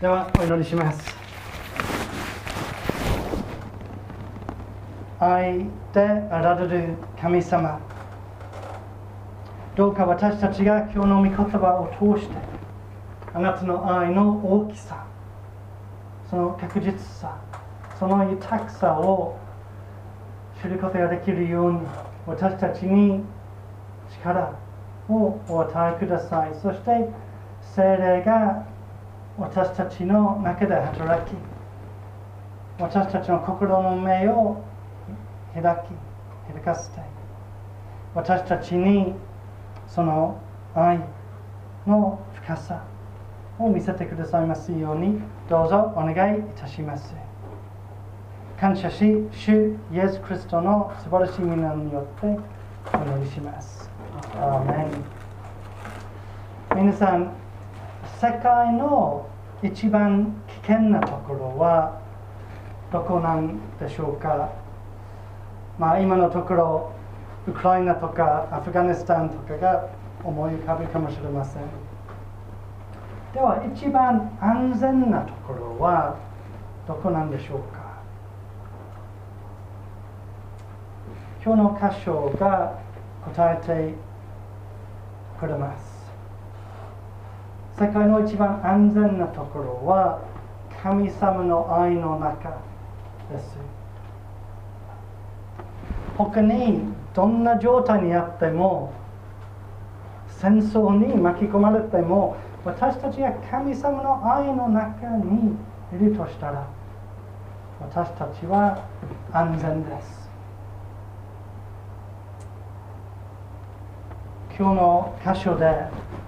ではお祈りします。愛であられる神様。どうか私たちが今日の御言葉を通してあなたの愛の大きさその確実さその豊かさを知ることができるように私たちに力をお与えください。そして精霊が私たちの中で働き私たちの心の目を開き開かせて私たちにその愛の深さを見せてくださいますようにどうぞお願いいたします。感謝し主イエス・クリストの素晴らしい皆によってお祈りします。アーメン。皆さん世界の一番危険なところはどこなんでしょうか。まあ今のところウクライナとかアフガニスタンとかが思い浮かぶかもしれません。では一番安全なところはどこなんでしょうか。今日の箇所が答えてくれます。世界の一番安全なところは神様の愛の中です。他にどんな状態にあっても戦争に巻き込まれても私たちが神様の愛の中にいるとしたら私たちは安全です。今日の箇所で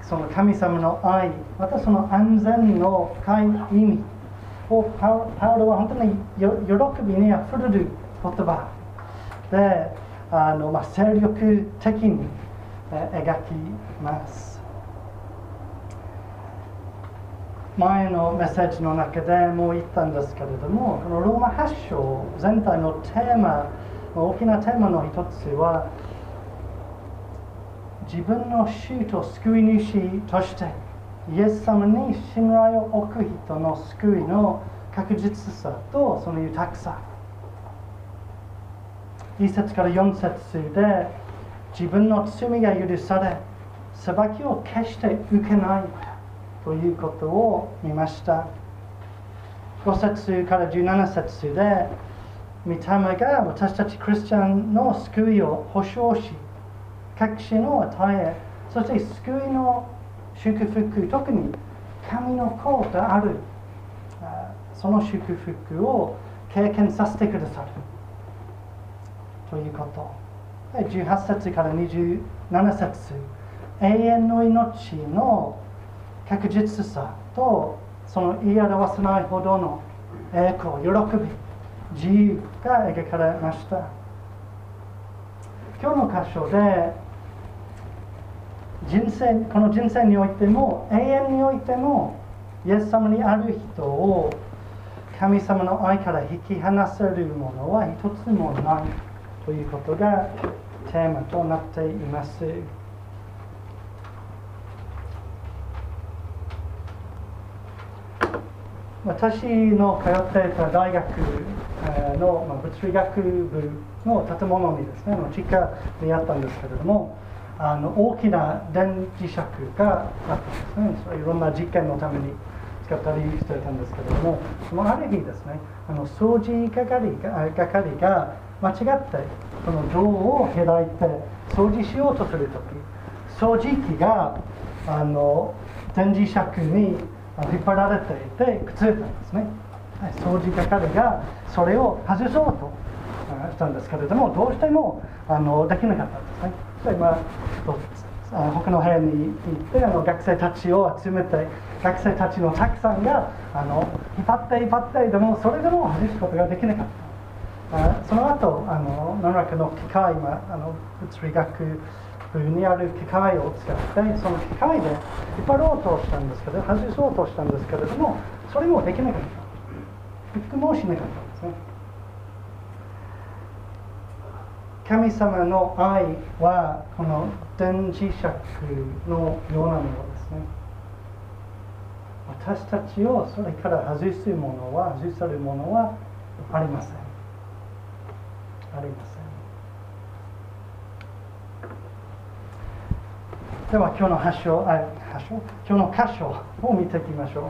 その神様の愛またその安全の深い意味をパウロは本当に喜びにあふれる言葉。であの、まあ、精力的に描きます。前のメッセージの中でも言ったんですけれどもこのローマ発祥全体のテーマ大きなテーマの一つは自分の主と救い主としてイエス様に信頼を置く人の救いの確実さとその豊かさ。1節から4節で自分の罪が許され裁きを決して受けないということを見ました。5節から17節で御霊が私たちクリスチャンの救いを保証し確信を与えそして救いの祝福特に神の子であるその祝福を経験させてくださる。ということ。18節から27節。永遠の命の確実さとその言い表せないほどの栄光喜び自由が描かれました。今日の箇所で人生この人生においても永遠においてもイエス様にある人を神様の愛から引き離せるものは一つもないということがテーマとなっています。私の通っていた大学の物理学部の建物にですね地下にあったんですけれどもあの大きな電磁石があったんですね。いろんな実験のために使ったりしてたんですけれどもそのある日ですね。あの掃除係が係が間違ってその錠を開いて掃除しようとするとき掃除機があの電磁石に引っ張られていてくっついたんですね。掃除係がそれを外そうとしたんですけれどもどうしてもあのできなかったんですね。それまあ他の部屋に行ってあの学生たちを集めて学生たちのたくさんがあの引っ張って引っ張ってでもそれでも外すことができなかったその後あの何らかの機械、まあ、の物理学部にある機械を使ってその機械で引っ張ろうとしたんですけど外そうとしたんですけれどもそれもできなかったびっくもしなかったんですね。神様の愛はこの電磁石のようなものですね。私たちをそれから外すものは外されるものはありません。ありません。では今日の発祥あ発祥今日の箇所を見ていきましょう。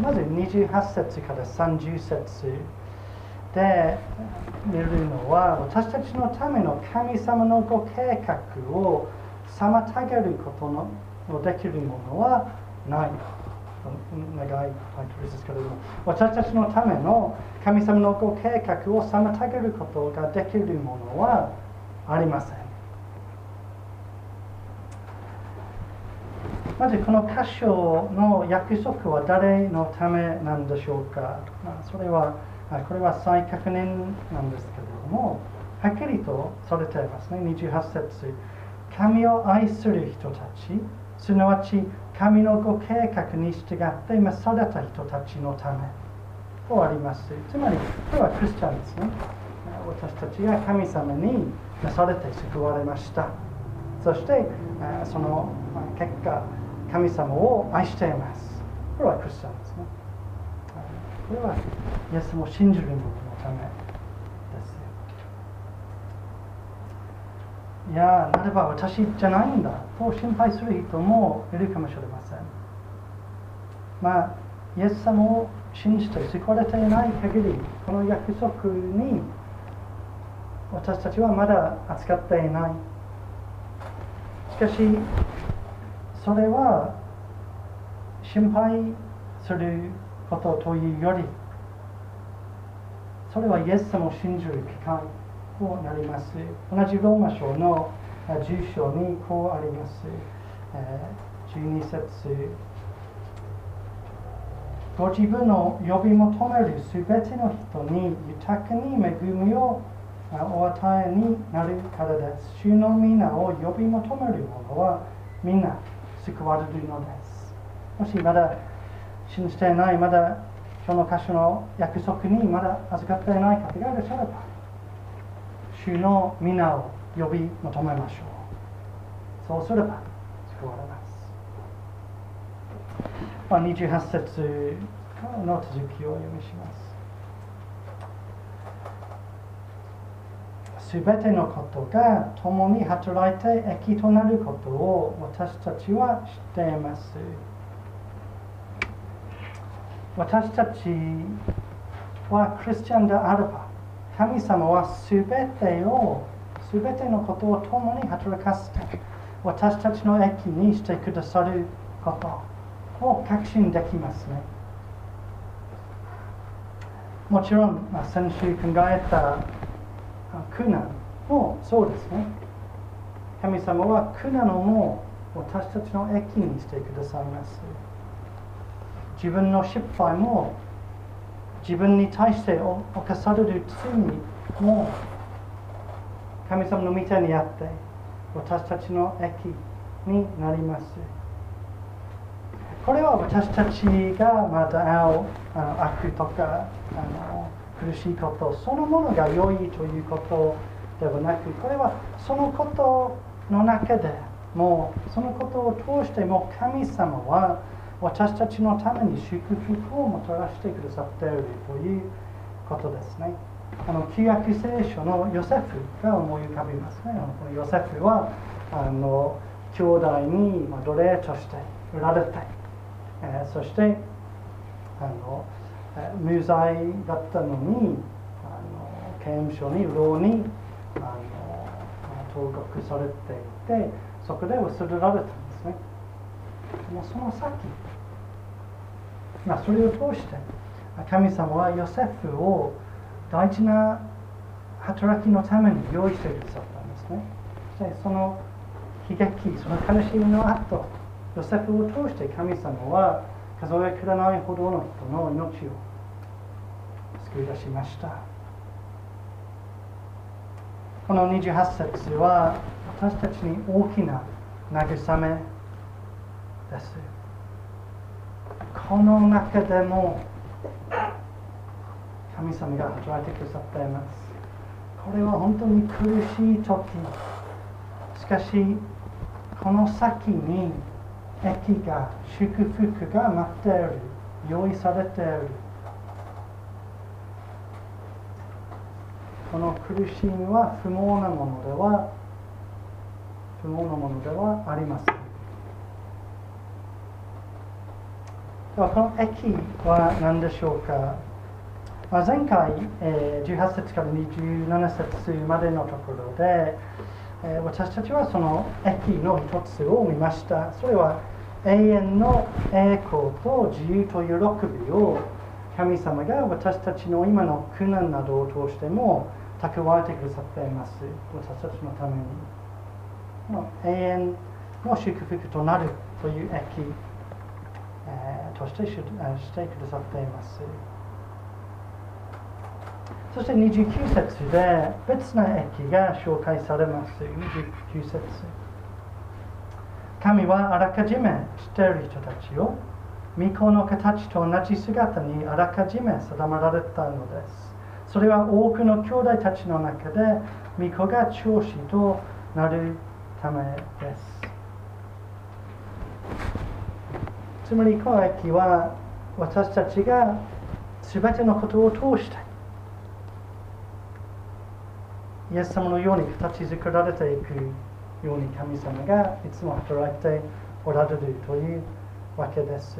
まず28節から30節。で見るのは私たちのための神様のご計画を妨げることのできるものはない長いタイトルです。けれども私たちのための神様のご計画を妨げることができるものはありません。まずこの箇所の約束は誰のためなんでしょうか、それははいこれは再確認なんですけれどもはっきりとされていますね28節。神を愛する人たちすなわち神のご計画に従って召された人たちのためとあります。つまりこれはクリスチャンですね。私たちが神様に召されて救われました。そしてその結果神様を愛しています。これはクリスチャンですね。これはイエスも信じる者のためですいやなれば私じゃないんだと心配する人もいるかもしれません。まあイエス様を信じて救われていない限りこの約束に私たちはまだ扱っていない。しかしそれは心配することというよりそれはイエス様を信じる機会となります同じローマ書の10章にこうあります12節ご自分の呼び求めるすべての人に豊かに恵みをお与えになるからです。主の皆を呼び求める者はみんな救われるのです。もしまだ信じていない、まだその箇所の約束にまだ預かっていない方がいらっしゃれば、主の皆を呼び求めましょう。そうすれば救われます。まあ、28節の続きを読みします。すべてのことが共に働いて益となることを私たちは知っています。私たちはクリスチャンであれば神様はすべてをすべてのことを共に働かせて私たちの益にしてくださることを確信できますね。もちろん、先週考えた苦難もそうですね。神様は苦難をも私たちの益にしてくださいます。自分の失敗も自分に対して犯される罪も神様の御手にあって私たちの益になります。これは私たちがまだ会うあの悪とかあの苦しいことそのものが良いということではなくこれはそのことの中でもうそのことを通しても神様は私たちのために祝福をもたらしてくださっているということですね。あの旧約聖書のヨセフが思い浮かびますね。このヨセフはあの兄弟に奴隷として売られて、えー、そしてあの無罪だったのにあの刑務所に牢にあの投獄されていてそこで忘れられたんですね。もうその先まあ、それを通して神様はヨセフを大事な働きのために用意してくださったんですね。そしてその悲劇、その悲しみの後、ヨセフを通して神様は数えきれないほどの人の命を救い出しました。この28節は私たちに大きな慰めです。この中でも神様が働いてくださっています。これは本当に苦しい時。しかしこの先に益が祝福が待っている用意されているこの苦しみは不毛なものでは不毛なものではありません。ではこの駅は何でしょうか、まあ、前回、えー、18節から27節までのところで、えー、私たちはその駅の一つを見ました。それは永遠の栄光と自由と喜びを神様が私たちの今の苦難などを通しても蓄えてくださっています。私たちのために。永遠の祝福となるという駅、えー、としてしてくださっています。そして29節で別な駅が紹介されます。29節。神はあらかじめ知っている人たちを御子の形と同じ姿にあらかじめ定められたのです。それは多くの兄弟たちの中で御子が長子となるためです。つまりこの駅は私たちが全てのことを通してイエス様のように形作られていくように神様がいつも働いておられるというわけです。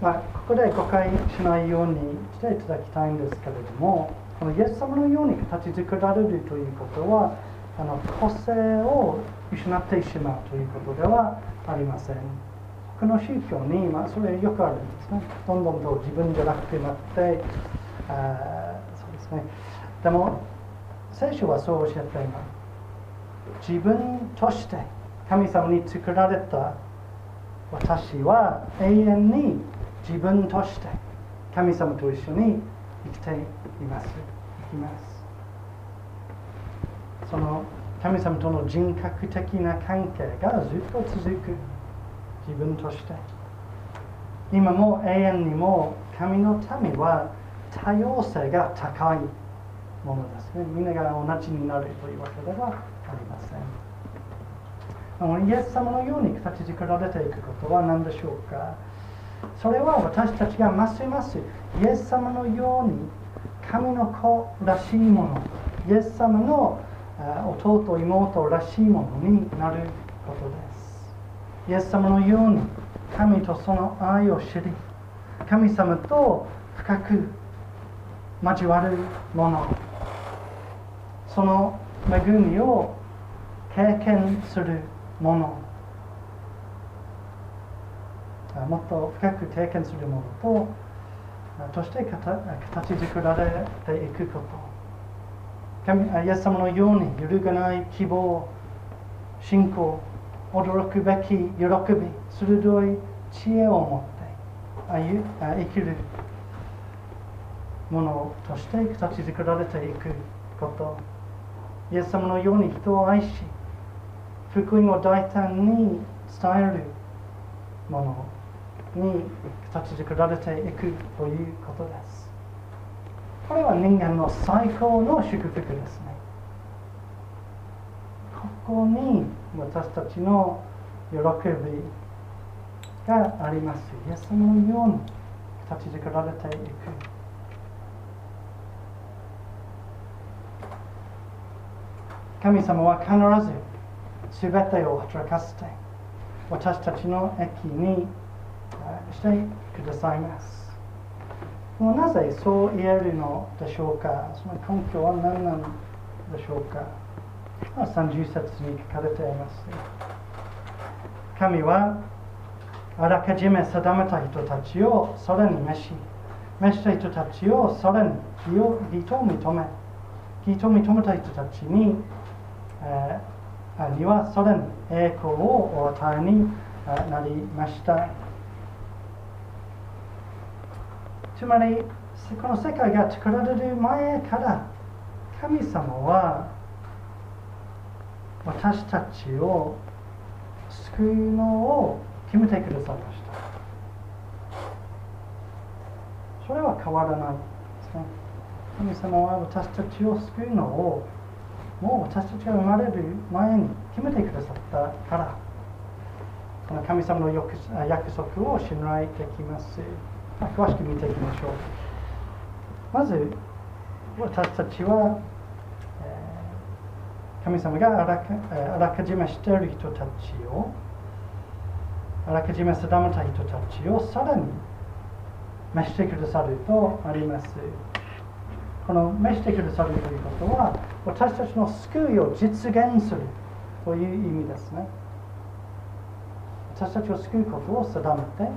まあ、ここで誤解しないようにしていただきたいんですけれどもこのイエス様のように形作られるということはあの個性を失ってしまうということではありません。この宗教に、ま、それよくあるんですね。どんどんと自分じゃなくなってあそうですね。でも聖書はそうおっしゃっています。自分として神様に作られた私は永遠に自分として神様と一緒に生きています。生きます。その神様との人格的な関係がずっと続く。自分として。今も永遠にも神の民は多様性が高いものですね。みんなが同じになるというわけではありません。イエス様のように形作られていくことは何でしょうか。それは私たちがますますイエス様のように神の子らしいものイエス様の弟妹らしいものになることです。イエス様のように神とその愛を知り神様と深く交わるもの。その恵みを経験するもの。もっと深く経験するものととして形作られていくこと。イエス様のように揺るがない希望信仰驚くべき喜び鋭い知恵を持って生きるものとして形作られていくことイエス様のように人を愛し福音を大胆に伝えるものに形作られていくということです。これは人間の最高の祝福ですね。ここに私たちの喜びがあります。イエスのように形作られていく。神様は必ず全てを働かせて私たちの駅にしてくださいます。もうなぜそう言えるのでしょうかその根拠は何なのでしょうか、30節に書かれています。神はあらかじめ定めた人たちをそれに召し、召した人たちをそれに義を義と認め、義と認めた人たちに、えー、にはそれに栄光をお与えになりました。つまりこの世界が作られる前から神様は私たちを救うのを決めてくださいました。それは変わらないですね。神様は私たちを救うのをもう私たちが生まれる前に決めてくださったからこの神様の約束を信頼できます、詳しく見ていきましょうまず私たちは、神様があらかあらかじめしている人たちをあらかじめ定めた人たちをさらに召してくださるとあります。この召してくださるということは私たちの救いを実現するという意味ですね。私たちを救うことを定めて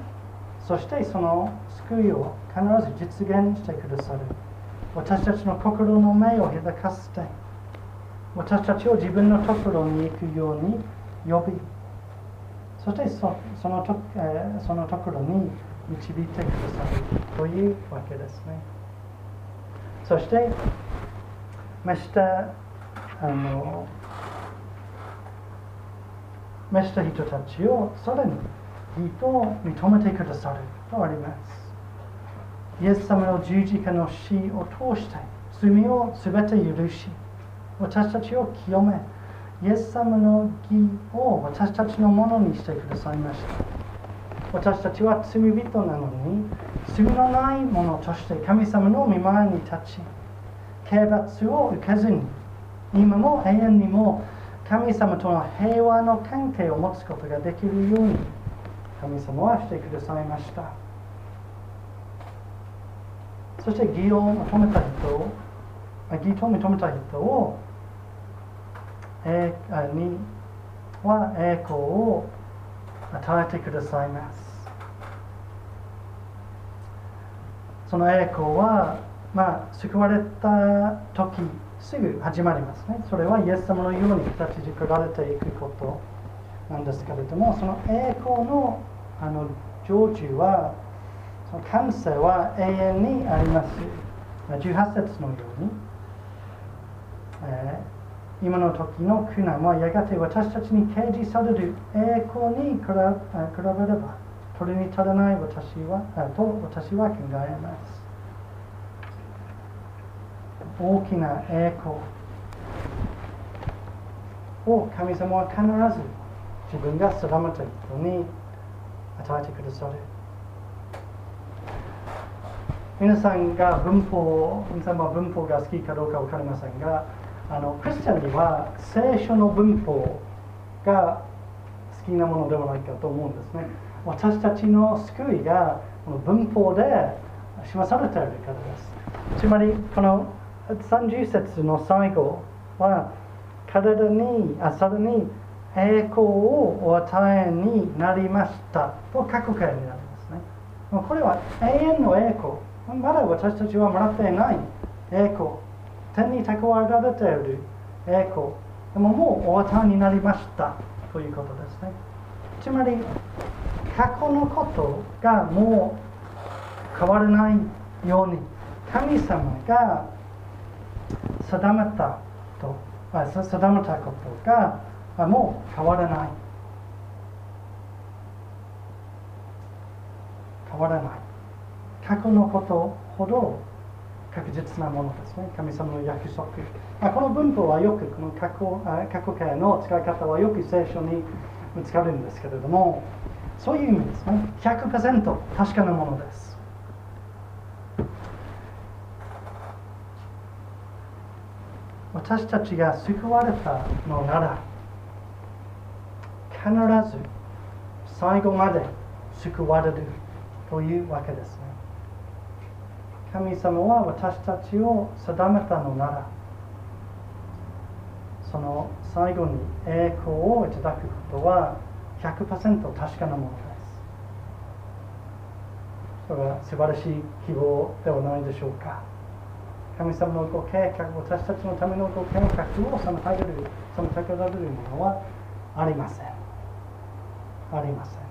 そしてその救いを必ず実現してくださる。私たちの心の目を開かせて。私たちを自分のところに行くように呼び。そしてそそのと、えー、そのところに導いてくださるというわけですね。そして、召したあの召した人たちをさらに義と認めてくださるとあります。イエス様の十字架の死を通して罪をすべて許し私たちを清めイエス様の義を私たちのものにしてくださいました私たちは罪人なのに罪のないものとして神様の御前に立ち刑罰を受けずに今も永遠にも神様との平和の関係を持つことができるように神様はしてくださいました。そして義を求めた人を義と認めた人をえには栄光を与えてくださいます。その栄光はまあ救われた時すぐ始まりますね。それはイエス様のように形作られていくことなんですけれどもその栄光のあの成就はその感性は永遠にあります。18節のように、えー今の時の苦難はやがて私たちに掲示される栄光に比べれば取りに足らない私はと私は考えます。大きな栄光を神様は必ず自分が定めた人に与えてくださる皆さんが文法皆さんは文法が好きかどうか分かりませんがあのクリスチャンには聖書の文法が好きなものではないかと思うんですね。私たちの救いがこの文法で示されているからです。つまりこの30節の最後は体にあさらに栄光をお与えになりました。と過去形になりますね。これは永遠の栄光。まだ私たちはもらっていない。栄光。天に蓄えられている栄光。でももうお与えになりました。ということですね。つまり過去のことがもう変わらないように神様が定めたと定めたことがもう変わらない。変わらない。過去のことほど確実なものですね。神様の約束、あ、この文法はよくこの過去過去形の使い方はよく聖書に見つかるんですけれどもそういう意味ですね。100%確かなものです。私たちが救われたのなら必ず最後まで救われるというわけですね。神様は私たちを定めたのならその最後に栄光をいただくことは100%確かなものです。それは素晴らしい希望ではないでしょうか。神様のご計画私たちのためのご計画を妨げる妨げられるものはありません。ありません。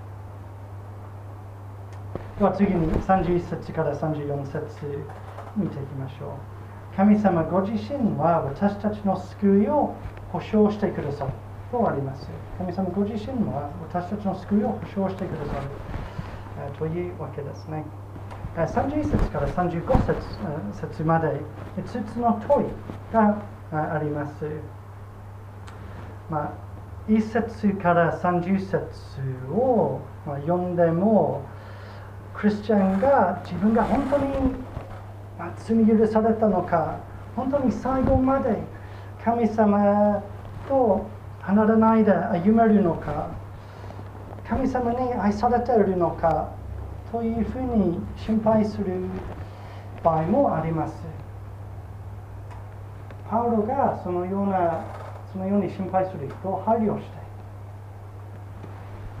では次に31節から34節見ていきましょう。神様ご自身は私たちの救いを保証してくださる。とあります神様ご自身は私たちの救いを保証してくださる。というわけですね。31節から35節節まで5つの問いがあります。まあ、1節から30節を、読んでもクリスチャンが自分が本当に、罪許されたのか本当に最後まで神様と離れないで歩めるのか神様に愛されているのかというふうに心配する場合もあります。パウロがそのようなそのように心配する人を配慮して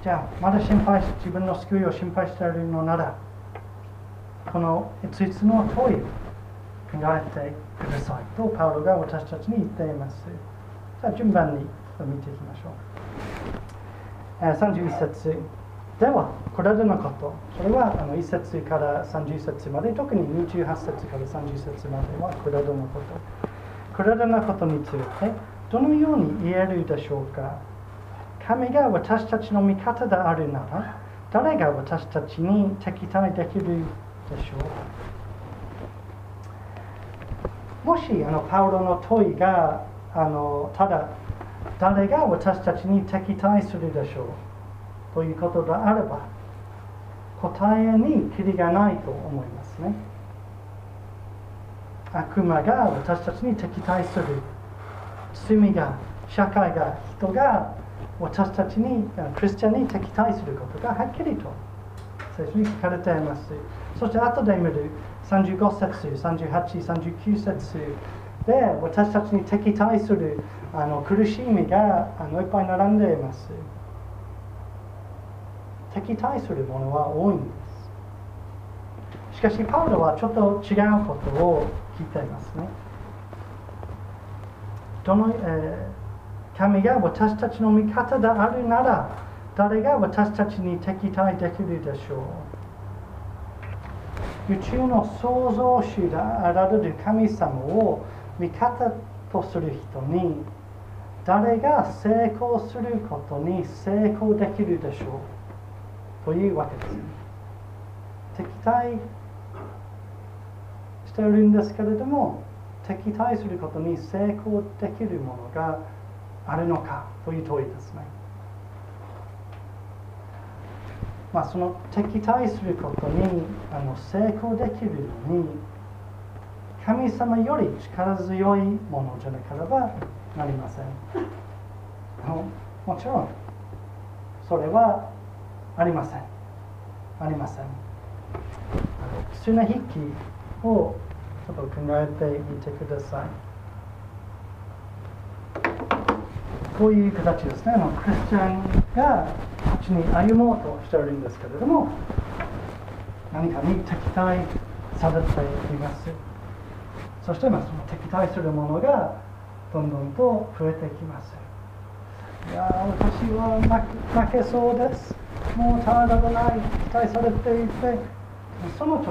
じゃあまだ心配し自分の救いを心配しているのならこの5つの問いを考えてくださいとパウロが私たちに言っています。じゃあ順番に見ていきましょう。31節ではこれらのこと。それはあの1節から30節まで特に28節から30節まではこれらのこと。これらのことについてどのように言えるでしょうか？神が私たちの味方であるなら誰が私たちに敵対できるでしょう？もしあのパウロの問いがあのただ誰が私たちに敵対するでしょう？ということであれば答えにきりがないと思いますね。悪魔が私たちに敵対する。罪が社会が人が私たちにクリスチャンに敵対することがはっきりと聖書に書かれています。そして後で見る35節38、39節で私たちに敵対するあの苦しみがあのいっぱい並んでいます。敵対するものは多いんです。しかしパウロはちょっと違うことを聞いていますね。どの、えー、神が私たちの味方であるなら誰が私たちに敵対できるでしょう？宇宙の創造主であられる神様を味方とする人に誰が成功することに成功できるでしょう？というわけです。敵対しているんですけれども敵対することに成功できるものがあるのかという問いですね。まあ、その敵対することにあの成功できるのに神様より力強いものじゃなければなりません。もちろんそれはありません。ありません。綱引きをちょっと考えてみてください。こういう形ですね。あのクリスチャンがこっちに歩もうとしているんですけれども、何かに敵対されています。そして、まあ、その敵対するものがどんどんと増えてきます。いや私は負けそうです。もう体がない、期待されていて、その時、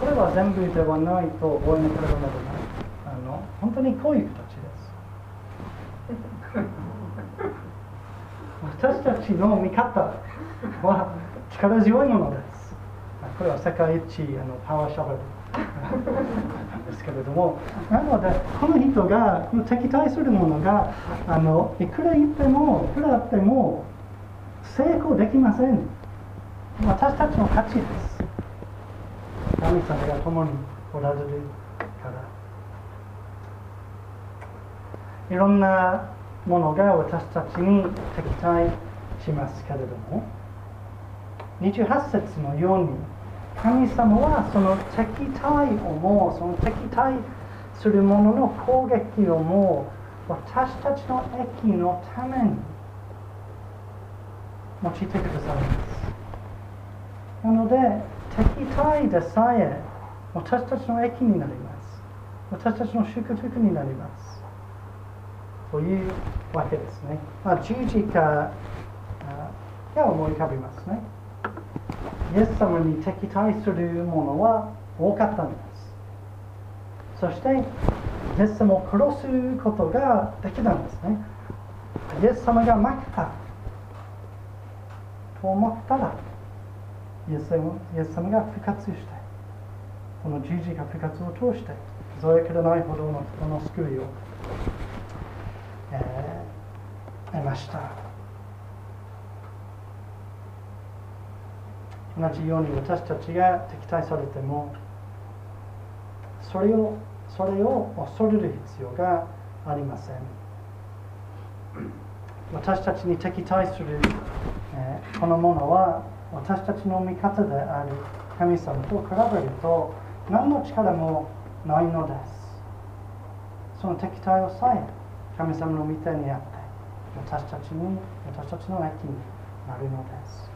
これは全部ではないと覚えなければならないあの本当にこういう形です私たちの見方は力強いものです。これは世界一あのパワーシャベルですけれどもなのでこの人がこの敵対するものがあのいくら言ってもいくらあっても成功できません私たちの価値です。神様が共におられるから。いろんなものが私たちに敵対しますけれども28節のように神様はその敵対をもその敵対するものの攻撃をも私たちの益のために用いてくださいます。なので敵対でさえ私たちの益になります。私たちの祝福になります。というわけですね、まあ、十字架が思い浮かびますね。イエス様に敵対するものは多かったんです。そしてイエス様を殺すことができたんですね。イエス様が負けたと思ったらイエスイエス様が復活してこの十字架復活を通して数えきれないほどの人の救いを、えー、ました。同じように私たちが敵対されてもそれをそれを恐れる必要がありません。私たちに敵対する、えー、このものは私たちの味方である神様と比べると何の力もないのです。その敵対をさえ神様の御手にあって私たちに私たちの益になるのです。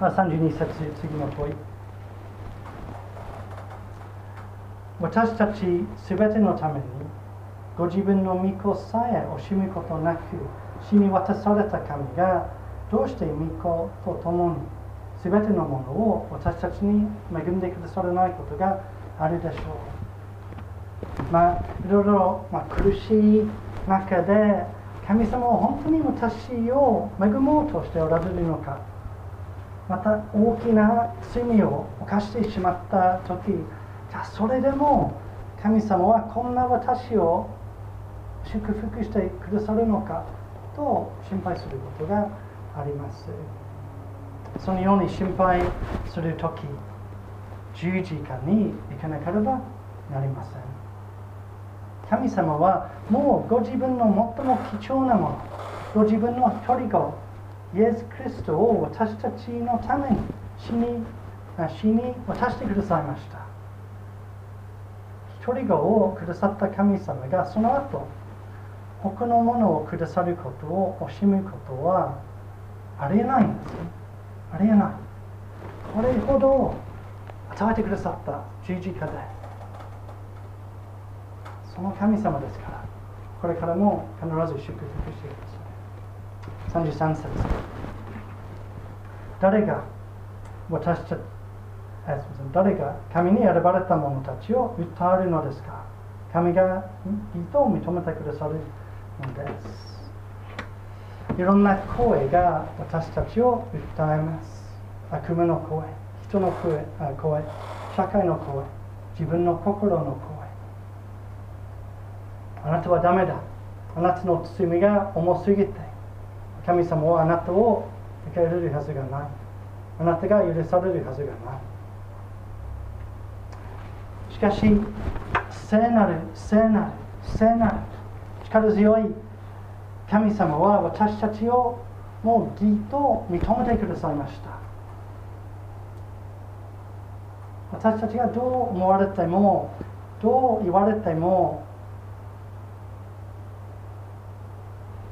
32節次の問い。私たちすべてのためにご自分の御子さえ惜しむことなく死に渡された神がどうして御子と共にすべてのものを私たちに恵んでくださらないことがあるでしょう。まあいろいろ、まあ、苦しい中で神様は本当に私を恵もうとしておられるのか。また大きな罪を犯してしまった時じゃあそれでも神様はこんな私を祝福してくださるのか。と心配することがあります。そのように心配する時十字架に行かなければなりません。神様はもうご自分の最も貴重なものご自分の一人子イエス・クリストを私たちのために死に死に渡してくださいました。一人子をくださった神様がその後他のものをくださることを惜しむことはありえないんですね。ありえない。これほど与えてくださった十字架でその神様ですからこれからも必ず祝福してください。33節。誰が私たち誰が神に選ばれた者たちを訴えるのですか。神が義と認めてくださるのです。いろんな声が私たちを訴えます。悪夢の声人の声声社会の声自分の心の声あなたはダメだあなたの罪が重すぎて神様はあなたを受け入れるはずがないあなたが許されるはずがないしかし聖なる聖なる聖なる力強い神様は私たちをもう義と認めてくださいました。私たちがどう思われてもどう言われても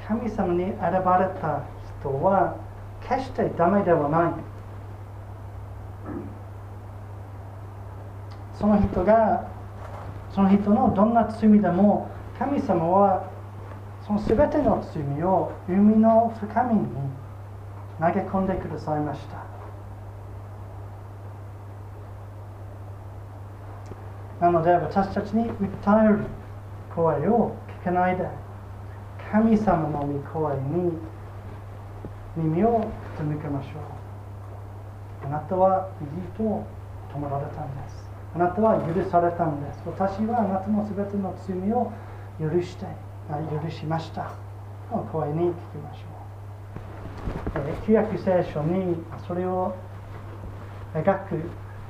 神様に選ばれた人は決してダメではない。その人がその人のどんな罪でも神様はその全ての罪を海の深みに投げ込んでくださいました。なので私たちに訴える声を聞かないで神様の御声に耳を傾けましょう。あなたは義と止められたんです。あなたは許されたんです。私はあなたの全ての罪を許して許しましたの声に聞きましょう旧約聖書にそれを描く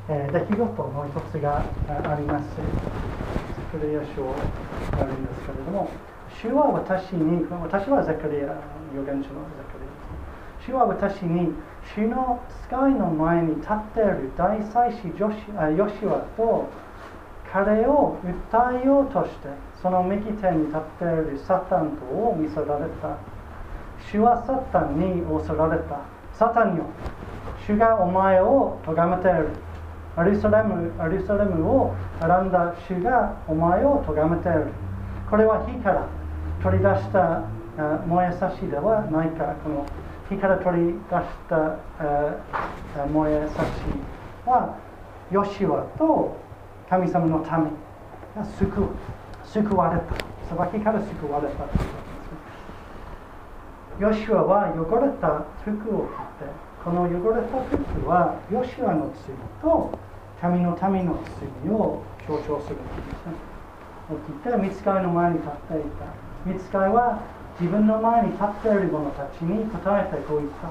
出来事の一つがありますクレア書があるんですけれども主は私に、私はザカリア、預言者のザカリア。主は私に、主の使いの前に立っている大祭司ヨシワと彼を訴えようとして、その右手に立っているサタンとを見せられた。主はサタンに恐られた。サタンよ、主がお前を咎めている。アリサレムアリサレムを選んだ主がお前を咎めている。これは火から取り出した燃えさしではないかこの火から取り出した燃えさしはヨシワと神様の民が救救われた裁きから救われたヨシワは汚れた服を着てこの汚れた服はヨシワの罪と神の民の罪を強調するんですね起きて見つかりの前に立っていた見つかりは自分の前に立っている者たちに答えてこう言った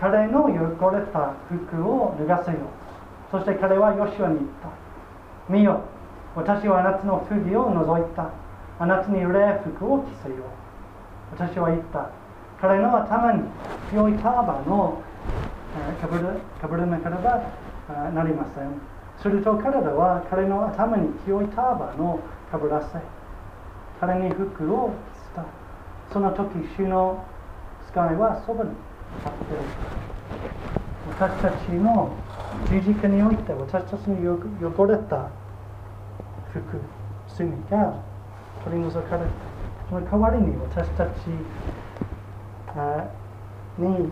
彼の汚れた服を脱がせようそして彼はヨシュアに言った見よ。私はあなたの不義を除いた。あなたに礼服を着せよう。私は言った。彼の頭に清いターバのかぶるかぶらなければなりません。すると彼らは彼の頭に清いターバのかぶらせ。彼に服を着せた。その時主の使いはそばに立っている。私たちの十字架において私たちの汚れた。服罪が取り除かれたその代わりに私たちに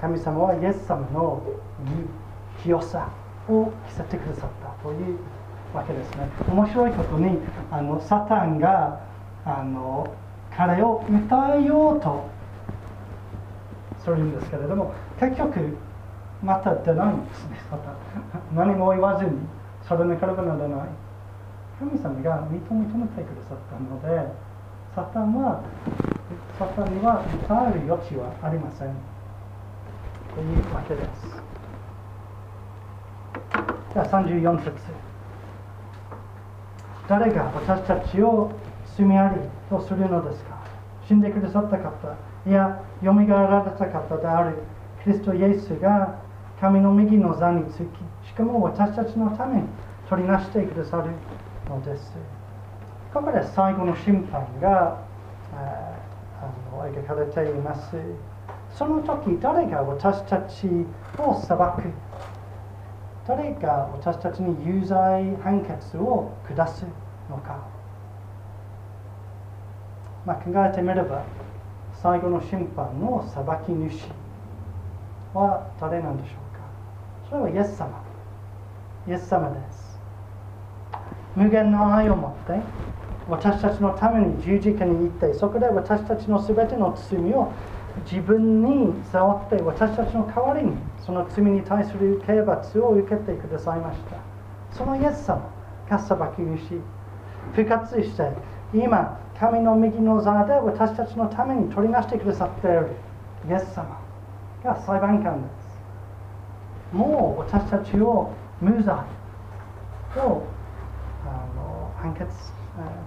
神様はイエス様の義清さを着せてくださったというわけですね。面白いことにあのサタンがあの彼を歌えようとするんですけれども結局また出ないんですねサタン。何も言わずにそれなければならない。神様が認めてくださったのでサタンはサタンには歌える余地はありません。というわけです。じゃ34節。誰が私たちを罪ありとするのですか？死んでくださった方。いやよみがえられた方である。キリストイエスが神の右の座につきしかも私たちのために取りなしてくださる。のです。ここで最後の審判があの描かれています。その時誰が私たちを裁く？誰が私たちに有罪判決を下すのか、まあ、考えてみれば最後の審判の裁き主は誰なんでしょうか？それはイエス様。イエス様です。無限の愛を持って私たちのために十字架に行ってそこで私たちの全ての罪を自分に背負って私たちの代わりにその罪に対する刑罰を受けてくださいました。そのイエス様が裁き主復活して今神の右の座で私たちのために取りなしてくださっている。イエス様が裁判官です。もう私たちを無罪と判決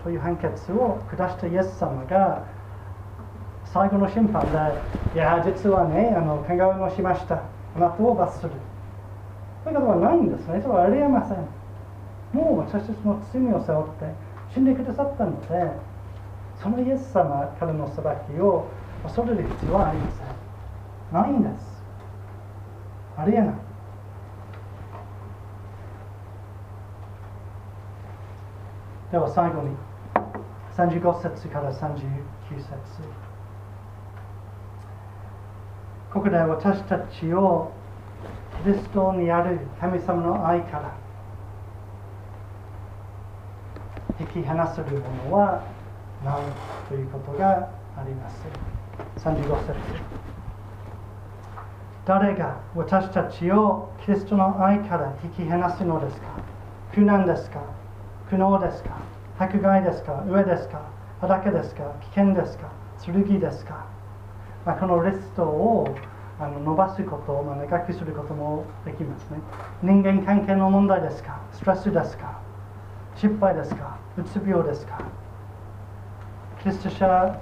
という判決を下したイエス様が最後の審判で、いや、実はね、あの考えをしました。あなたを罰する。ということはないんですね。それはありえません。もう私たちの罪を背負って死んでくださったので、そのイエス様からの裁きを恐れる必要はありません。ないんです。ありえない。では最後に35節から39節。ここで私たちをキリストにある神様の愛から引き離せるものはないということがあります。35節。誰が私たちをキリストの愛から引き離すのですか？苦難ですか？苦悩ですか？迫害ですか？上ですか？裸ですか？危険ですか？剣ですか、まあ、このリストをあの伸ばすこと、まあ、長くすることもできますね。人間関係の問題ですか？ストレスですか？失敗ですか？うつ病ですか？キリスト者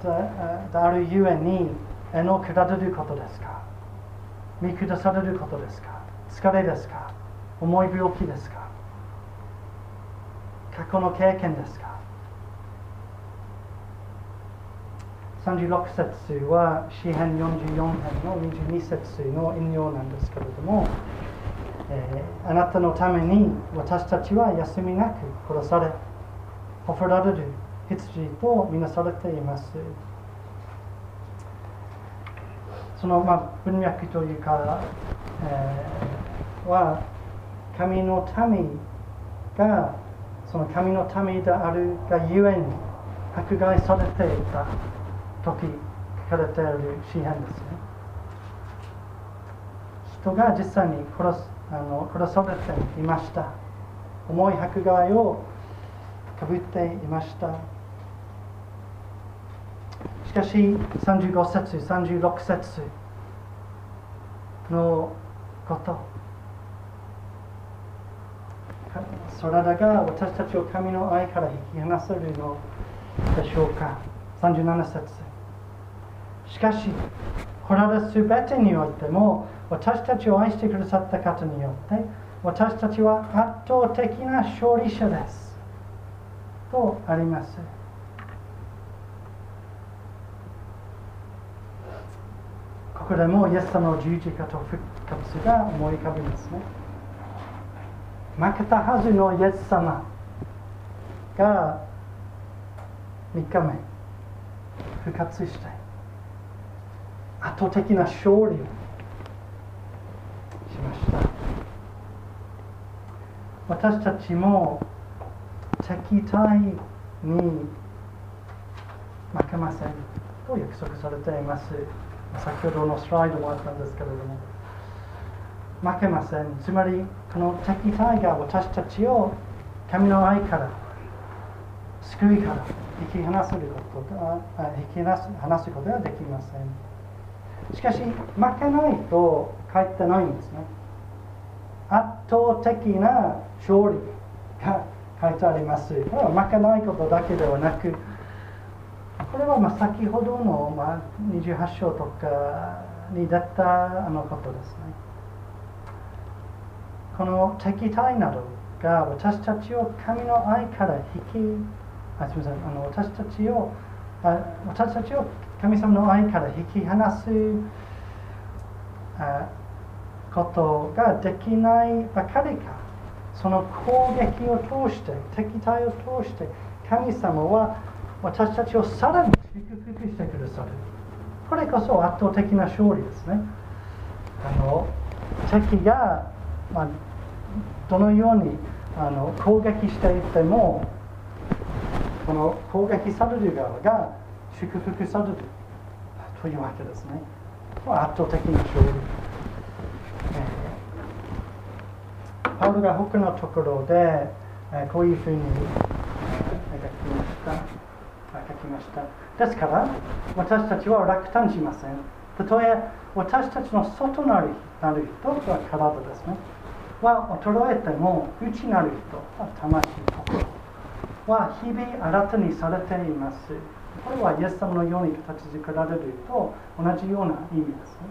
であるゆえに絵の下れることですか？見下されることですか？疲れですか？重い病気ですか？過去の経験ですか？36節は詩編44編の22節の引用なんですけれども、えー、あなたのために私たちは休みなく殺され誇られる羊とみなされています。その、まあ、文脈というか、えー、は神の民がその神の民であるがゆえに迫害されていた時書かれている詩篇ですね。人が実際に殺すあの殺されていました。重い迫害をかぶっていました。しかし35節36節のこと。それらが私たちを神の愛から引き離せるのでしょうか。37節しかしこれらすべてにおいても私たちを愛してくださった方によって私たちは圧倒的な勝利者です。とあります。ここでもイエス様の十字架と復活が思い浮かびますね。負けたはずのイエス様が3日目復活して圧倒的な勝利をしました。私たちも敵対に負けませんと約束されています。先ほどのスライドもあったんですけれども。負けません。つまりこの敵対が私たちを神の愛から救いから引き離すことが引き離すことができません。しかし負けないと書いてないんですね。圧倒的な勝利が書いてあります。これは負けないことだけではなくこれはま先ほどのま28章とかに出たあのことですね。この敵対などが私たちを神の愛から引きあすみませんあの私たちをあ私たちを神様の愛から引き離すあことができないばかりか。その攻撃を通して敵対を通して神様は私たちをさらに祝福してくださる。これこそ圧倒的な勝利ですね。あの敵が、まあ、どのようにあの攻撃していてもこの攻撃される側が祝福されるというわけですね。圧倒的な勝利、えパウロが他のところで、えこういうふうに、え描きました。書きました。ですから私たちは落胆しません。たとえ私たちの外なるなる人は体ですね。は衰えても内なる人は魂心は日々新たにされています。これはイエス様のように形作られると同じような意味ですね。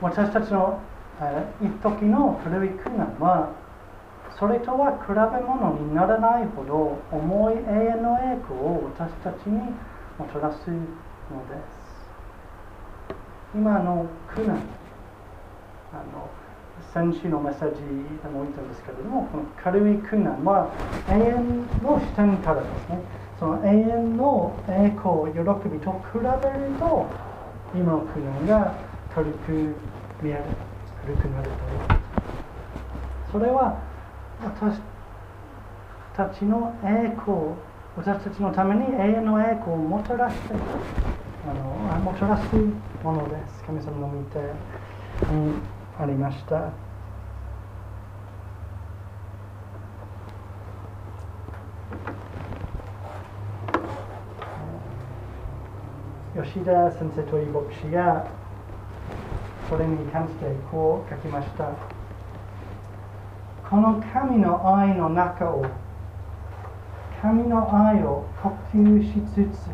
私たちのえ一時の古い苦難はそれとは比べ物にならないほど重い永遠の栄光を私たちにもたらすのです。今の苦難あの先週のメッセージでも言ったんですけれどもこの軽い苦難は永遠の視点からですね。その永遠の栄光喜びと比べると今の苦難が軽く見える軽くなるという。それは私たちの栄光私たちのために永遠の栄光をもたらしてあのもたらすものです。神様の見てに。ありました。吉田先生という牧師がそれに関してこう書きました。この神の愛の中を神の愛を呼吸しつつ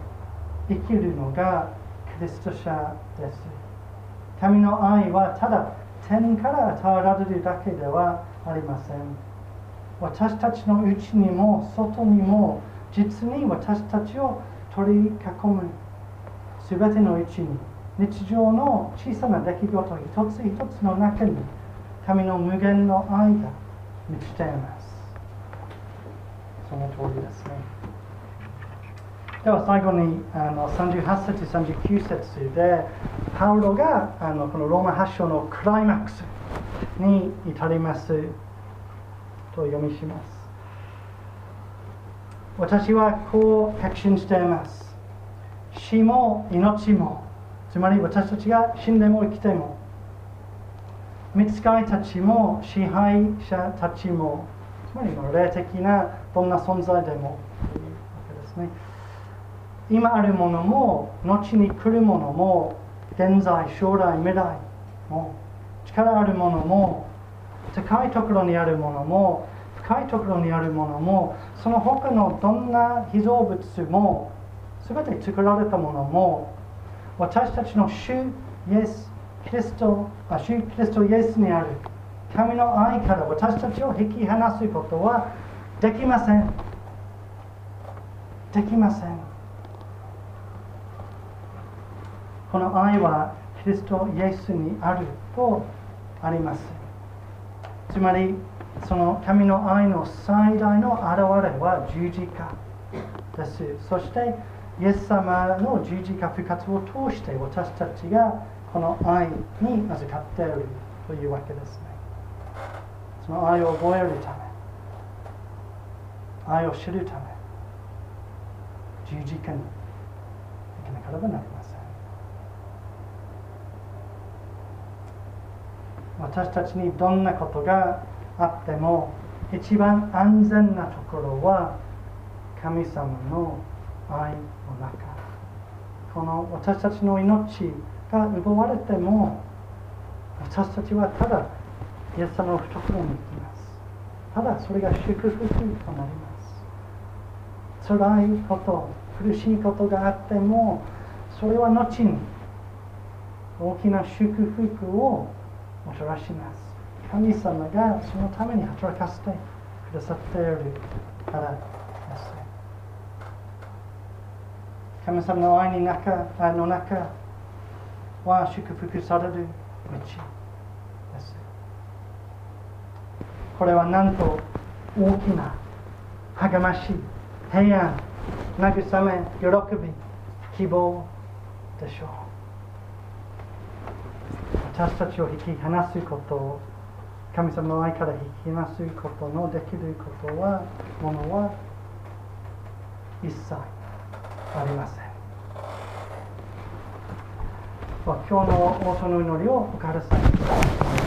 生きるのがキリスト者です。神の愛はただ天から与えられるだけではありません。私たちのうちにも外にも実に私たちを取り囲む全てのうちに日常の小さな出来事一つ一つの中に神の無限の愛が満ちています。その通りですね。では最後にあの38節39節でパウロがあのこのローマ発祥のクライマックスに至りますと読みします。私はこう確信しています。死も命もつまり私たちが死んでも生きても見つかりたちも支配者たちもつまり霊的などんな存在でもというわけですね。今あるものも後に来るものも現在将来未来も力あるものも高いところにあるものも深いところにあるものもその他のどんな被造物も全て作られたものも私たちの主イエスキリストあ主キリストイエスにある神の愛から私たちを引き離すことはできません。できません。この愛はキリストイエスにあるとあります。つまりその神の愛の最大の現れは十字架です。そしてイエス様の十字架復活を通して私たちがこの愛に預かっているというわけですね。その愛を覚えるため愛を知るため十字架に行かなければなりません。私たちにどんなことがあっても一番安全なところは神様の愛の中。この私たちの命が奪われても私たちはただイエス様の懐に行きます。ただそれが祝福となります。辛いこと苦しいことがあってもそれは後に大きな祝福をもたらします。神様がそのために働かせてくださっているからです。神様の愛の中の中は祝福される道です。これはなんと大きな励まし平安慰め喜び希望でしょう。私たちを引き離すこと神様の愛から引き離すことのできることはものは一切ありません。今日の王様の祈りをお母さん